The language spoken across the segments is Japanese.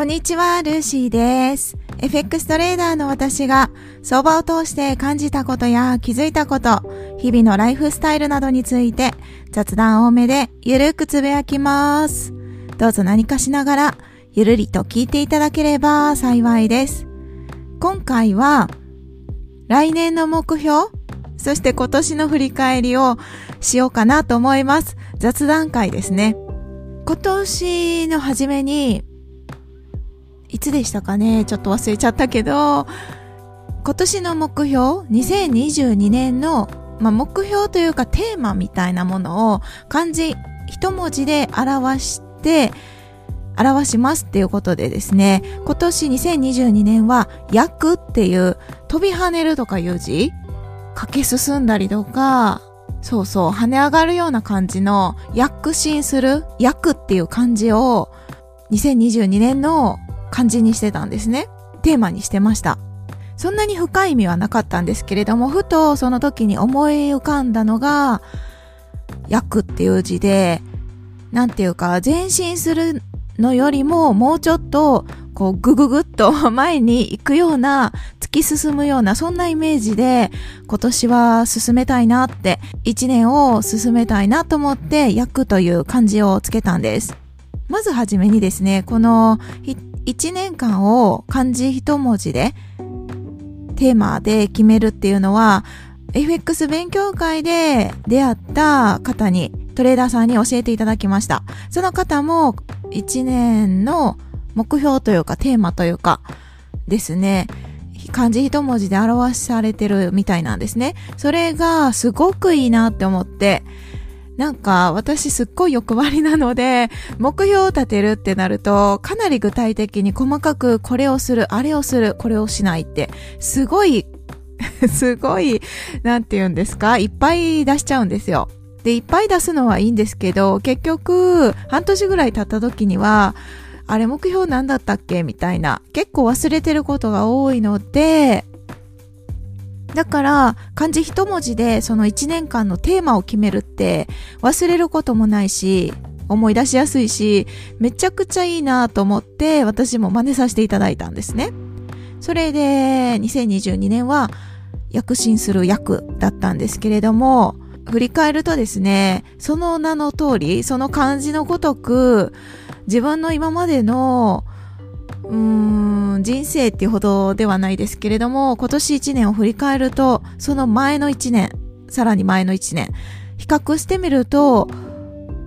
こんにちは、ルーシーです。FX トレーダーの私が相場を通して感じたことや気づいたこと、日々のライフスタイルなどについて雑談多めでゆるくつぶやきます。どうぞ何かしながらゆるりと聞いていただければ幸いです。今回は来年の目標、そして今年の振り返りをしようかなと思います。雑談会ですね。今年の初めにいつでしたかね？ちょっと忘れちゃったけど、今年の目標、2022年の、まあ、目標というかテーマみたいなものを漢字一文字で表して、表しますっていうことでですね、今年2022年は、躍っていう飛び跳ねるとかいう字駆け進んだりとか、そうそう、跳ね上がるような感じの躍進する、躍っていう漢字を2022年の感じにしてたんですね。テーマにしてました。そんなに深い意味はなかったんですけれども、ふとその時に思い浮かんだのが、役っていう字で、なんていうか、前進するのよりも、もうちょっと、こう、ぐぐぐっと 前に行くような、突き進むような、そんなイメージで、今年は進めたいなって、一年を進めたいなと思って、役という漢字をつけたんです。まずはじめにですね、この1年間を漢字一文字でテーマで決めるっていうのは FX 勉強会で出会った方にトレーダーさんに教えていただきました。その方も1年の目標というかテーマというかですね、漢字一文字で表されてるみたいなんですね。それがすごくいいなって思って、なんか私すっごい欲張りなので、目標を立てるってなると、かなり具体的に細かくこれをする、あれをする、これをしないって、すごい、すごい、なんて言うんですか、いっぱい出しちゃうんですよ。で、いっぱい出すのはいいんですけど、結局、半年ぐらい経った時には、あれ目標なんだったっけみたいな、結構忘れてることが多いので、だから、漢字一文字でその一年間のテーマを決めるって忘れることもないし、思い出しやすいし、めちゃくちゃいいなと思って私も真似させていただいたんですね。それで、2022年は躍進する役だったんですけれども、振り返るとですね、その名の通り、その漢字のごとく、自分の今までの人生っていうほどではないですけれども、今年1年を振り返ると、その前の1年、さらに前の1年、比較してみると、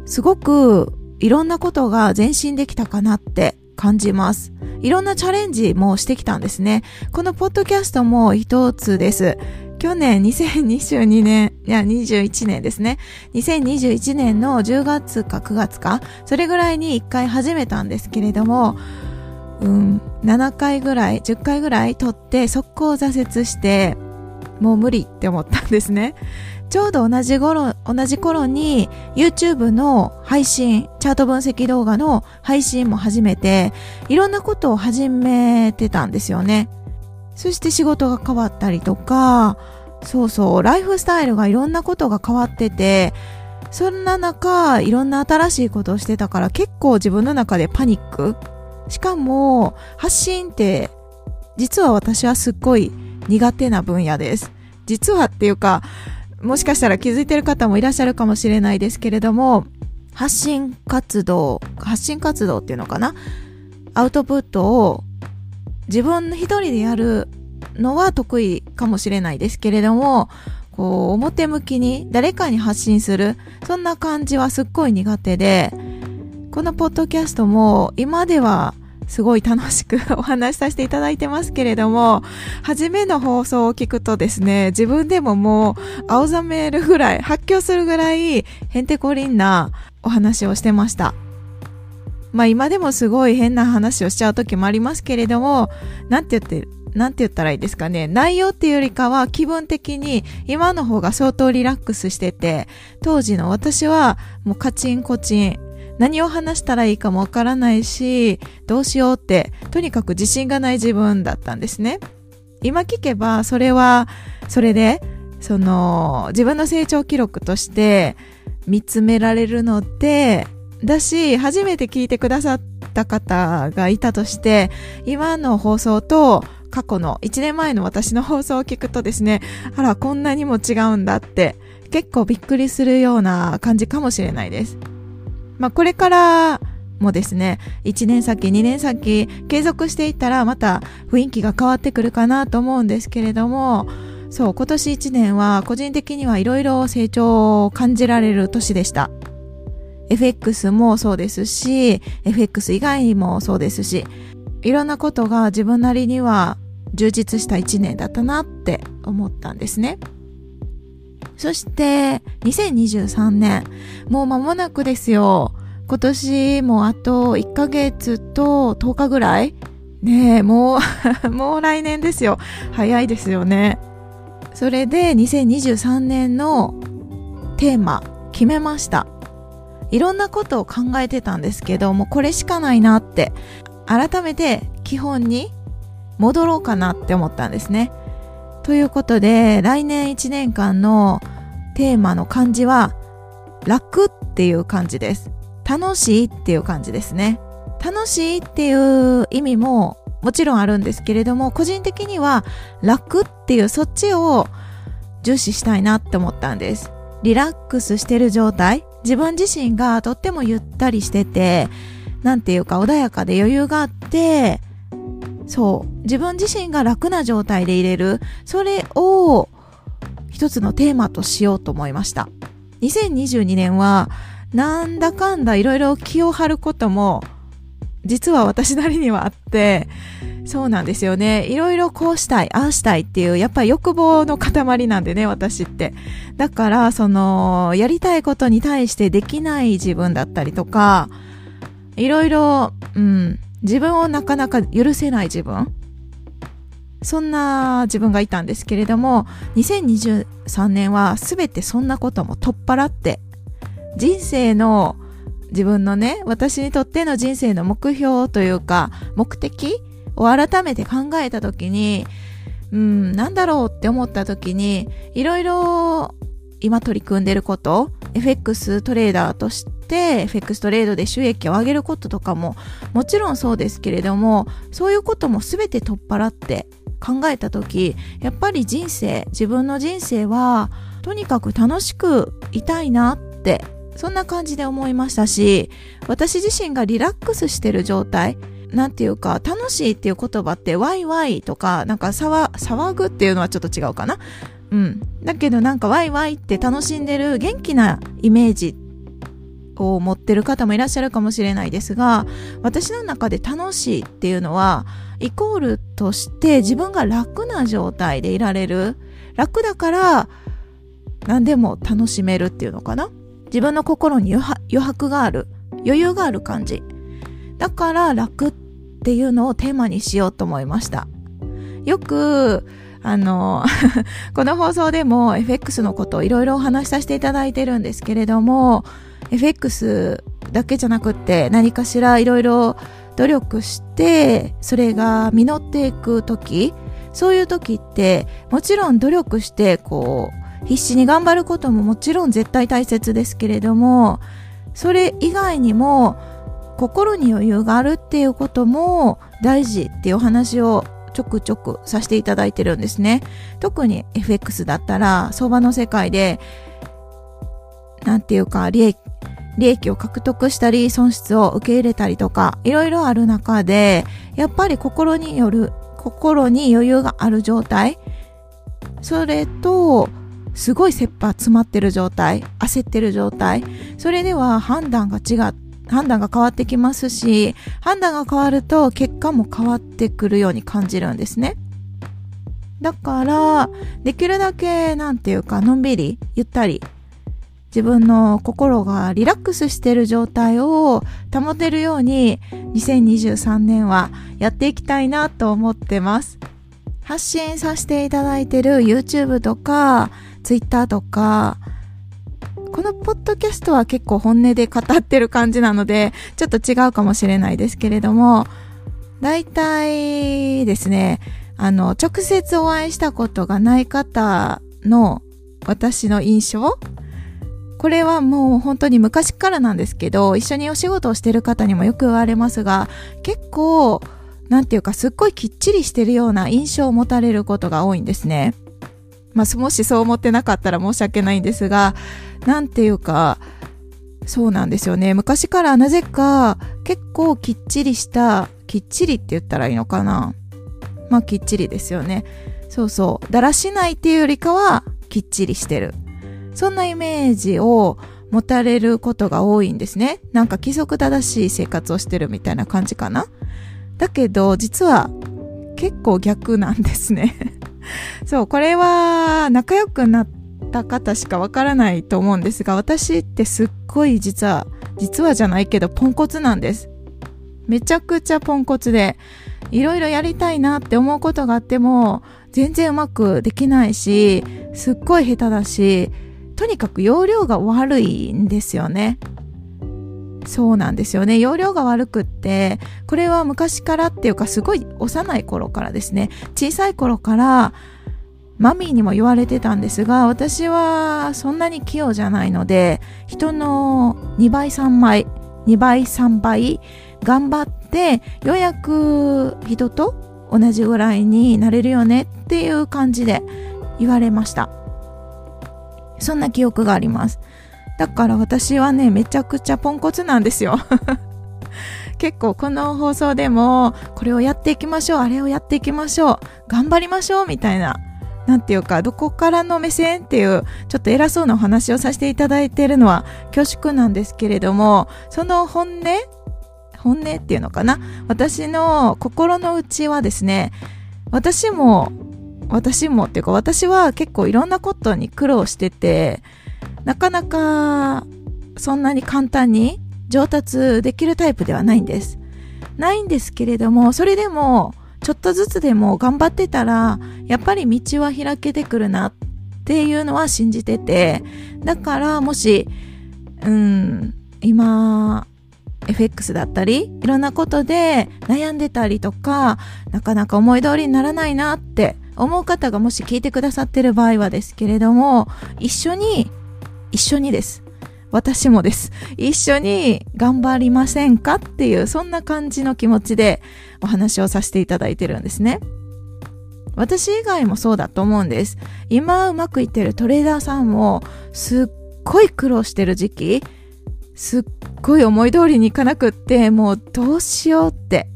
すごくいろんなことが前進できたかなって感じます。いろんなチャレンジもしてきたんですね。このポッドキャストも一つです。去年2022年、いや21年ですね。2021年の10月か9月か、それぐらいに1回始めたんですけれども、うん、7回ぐらい、10回ぐらい撮って速攻挫折して、もう無理って思ったんですね。ちょうど同じ頃、同じ頃に YouTube の配信、チャート分析動画の配信も始めて、いろんなことを始めてたんですよね。そして仕事が変わったりとか、そうそう、ライフスタイルがいろんなことが変わってて、そんな中、いろんな新しいことをしてたから結構自分の中でパニックしかも、発信って、実は私はすっごい苦手な分野です。実はっていうか、もしかしたら気づいてる方もいらっしゃるかもしれないですけれども、発信活動、発信活動っていうのかな？アウトプットを自分一人でやるのは得意かもしれないですけれども、こう、表向きに誰かに発信する、そんな感じはすっごい苦手で、このポッドキャストも今ではすごい楽しくお話しさせていただいてますけれども、初めの放送を聞くとですね、自分でももう青ざめるぐらい、発狂するぐらいへんてこりんなお話をしてました。まあ今でもすごい変な話をしちゃう時もありますけれども、なんて言ってなんて言ったらいいですかね。内容っていうよりかは気分的に今の方が相当リラックスしてて、当時の私はもうカチンコチン、何を話したらいいかもわからないし、どうしようって、とにかく自信がない自分だったんですね。今聞けば、それは、それで、その、自分の成長記録として見つめられるので、だし、初めて聞いてくださった方がいたとして、今の放送と過去の1年前の私の放送を聞くとですね、あら、こんなにも違うんだって結構びっくりするような感じかもしれないです。まあ、これからもですね、1年先、2年先、継続していったらまた雰囲気が変わってくるかなと思うんですけれども、そう、今年1年は個人的にはいろいろ成長を感じられる年でした。FX もそうですし、FX 以外にもそうですし、いろんなことが自分なりには充実した1年だったなって思ったんですね。そして、2023年、もう間もなくですよ。今年もあと1ヶ月と10日ぐらいねえ、もう もう来年ですよ。早いですよね。それで2023年のテーマ決めました。いろんなことを考えてたんですけど、もうこれしかないなって、改めて基本に戻ろうかなって思ったんですね。ということで、来年1年間のテーマの漢字は、楽っていう漢字です。楽しいっていう感じですね。楽しいっていう意味ももちろんあるんですけれども、個人的には楽っていうそっちを重視したいなって思ったんです。リラックスしてる状態、自分自身がとってもゆったりしてて、なんていうか穏やかで余裕があって、そう。自分自身が楽な状態でいれる。それを一つのテーマとしようと思いました。2022年は、なんだかんだいろいろ気を張ることも、実は私なりにはあって、そうなんですよね。いろいろこうしたい、ああしたいっていう、やっぱり欲望の塊なんでね、私って。だから、その、やりたいことに対してできない自分だったりとか、いろいろ、うん、自分をなかなか許せない自分。そんな自分がいたんですけれども2023年は全てそんなことも取っ払って人生の自分のね私にとっての人生の目標というか目的を改めて考えた時にうんなんだろうって思った時にいろいろ今取り組んでること FX トレーダーとして FX トレードで収益を上げることとかももちろんそうですけれどもそういうことも全て取っ払って考えた時やっぱり人生自分の人生はとにかく楽しくいたいなってそんな感じで思いましたし私自身がリラックスしてる状態なんていうか楽しいっていう言葉ってワイワイとかなんか騒ぐっていうのはちょっと違うかなうん。だけどなんかワイワイって楽しんでる元気なイメージを持ってる方もいらっしゃるかもしれないですが、私の中で楽しいっていうのは、イコールとして自分が楽な状態でいられる。楽だから何でも楽しめるっていうのかな？自分の心に余白がある。余裕がある感じ。だから楽っていうのをテーマにしようと思いました。よく、あの、この放送でも FX のことをいろいろお話しさせていただいてるんですけれども、FX だけじゃなくって何かしらいろいろ努力して、それが実っていく時、そういう時って、もちろん努力して、こう、必死に頑張ることももちろん絶対大切ですけれども、それ以外にも、心に余裕があるっていうことも大事っていうお話をちょくちょくさせていただいてるんですね。特に FX だったら相場の世界で、なんていうか利益、利益を獲得したり損失を受け入れたりとかいろいろある中でやっぱり心による心に余裕がある状態それとすごい切羽詰まってる状態焦ってる状態それでは判断が違っ判断が変わってきますし、判断が変わると結果も変わってくるように感じるんですね。だから、できるだけ、なんていうか、のんびり、ゆったり、自分の心がリラックスしてる状態を保てるように、2023年はやっていきたいなと思ってます。発信させていただいてる YouTube とか、Twitter とか、このポッドキャストは結構本音で語ってる感じなので、ちょっと違うかもしれないですけれども、大体ですね、あの、直接お会いしたことがない方の私の印象これはもう本当に昔からなんですけど、一緒にお仕事をしてる方にもよく言われますが、結構、なんていうかすっごいきっちりしてるような印象を持たれることが多いんですね。まあ、もしそう思ってなかったら申し訳ないんですが、なんていうか、そうなんですよね。昔からなぜか結構きっちりした、きっちりって言ったらいいのかな。まあきっちりですよね。そうそう。だらしないっていうよりかはきっちりしてる。そんなイメージを持たれることが多いんですね。なんか規則正しい生活をしてるみたいな感じかな。だけど実は結構逆なんですね。そう、これは仲良くなった方しかわからないと思うんですが、私ってすっごい実は、実はじゃないけどポンコツなんです。めちゃくちゃポンコツで、いろいろやりたいなって思うことがあっても、全然うまくできないし、すっごい下手だし、とにかく容量が悪いんですよね。そうなんですよね。容量が悪くって、これは昔からっていうかすごい幼い頃からですね、小さい頃からマミーにも言われてたんですが、私はそんなに器用じゃないので、人の2倍3倍、2倍3倍頑張って、ようやく人と同じぐらいになれるよねっていう感じで言われました。そんな記憶があります。だから私はね、めちゃくちゃポンコツなんですよ。結構この放送でも、これをやっていきましょう、あれをやっていきましょう、頑張りましょう、みたいな。なんていうか、どこからの目線っていう、ちょっと偉そうなお話をさせていただいているのは恐縮なんですけれども、その本音本音っていうのかな？私の心の内はですね、私も、私もっていうか私は結構いろんなことに苦労してて、なかなかそんなに簡単に上達できるタイプではないんです。ないんですけれども、それでもちょっとずつでも頑張ってたら、やっぱり道は開けてくるなっていうのは信じてて、だからもし、うん、今、FX だったり、いろんなことで悩んでたりとか、なかなか思い通りにならないなって思う方がもし聞いてくださってる場合はですけれども、一緒に一緒にです。私もです。一緒に頑張りませんかっていう、そんな感じの気持ちでお話をさせていただいてるんですね。私以外もそうだと思うんです。今うまくいってるトレーダーさんもすっごい苦労してる時期、すっごい思い通りにいかなくって、もうどうしようって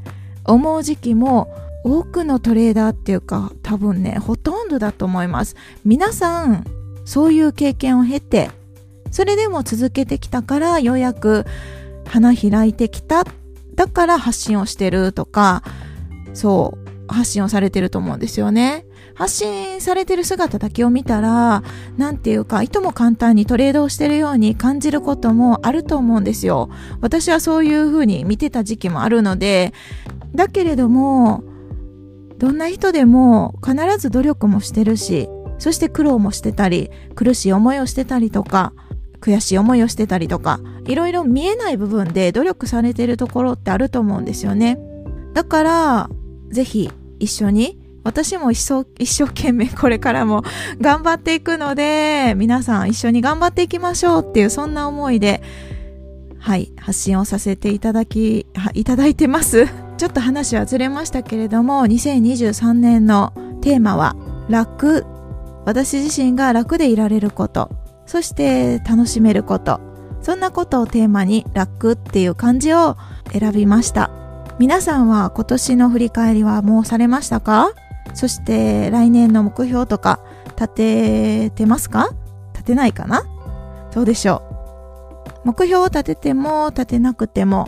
思う時期も多くのトレーダーっていうか多分ね、ほとんどだと思います。皆さん、そういう経験を経てそれでも続けてきたからようやく花開いてきた。だから発信をしてるとか、そう、発信をされてると思うんですよね。発信されてる姿だけを見たら、なんていうか、いとも簡単にトレードをしてるように感じることもあると思うんですよ。私はそういう風に見てた時期もあるので、だけれども、どんな人でも必ず努力もしてるし、そして苦労もしてたり、苦しい思いをしてたりとか、悔しい思いをしてたりとか、いろいろ見えない部分で努力されてるところってあると思うんですよね。だから、ぜひ一緒に、私も一生一生懸命これからも頑張っていくので、皆さん一緒に頑張っていきましょうっていうそんな思いで、はい、発信をさせていただき、いただいてます。ちょっと話はずれましたけれども、2023年のテーマは、楽。私自身が楽でいられること。そして楽しめること。そんなことをテーマに楽っていう漢字を選びました。皆さんは今年の振り返りはもうされましたか？そして来年の目標とか立ててますか？立てないかな？どうでしょう？目標を立てても立てなくても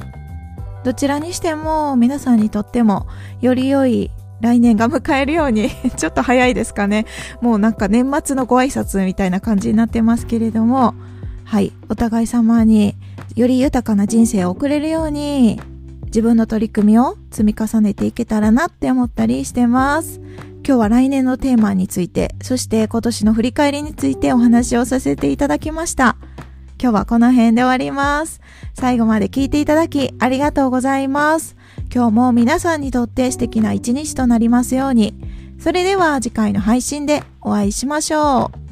どちらにしても皆さんにとってもより良い来年が迎えるように ちょっと早いですかね。もうなんか年末のご挨拶みたいな感じになってますけれども、はい、お互い様により豊かな人生を送れるように、自分の取り組みを積み重ねていけたらなって思ったりしてます。今日は来年のテーマについて、そして今年の振り返りについてお話をさせていただきました。今日はこの辺で終わります。最後まで聞いていただきありがとうございます。今日も皆さんにとって素敵な一日となりますように。それでは次回の配信でお会いしましょう。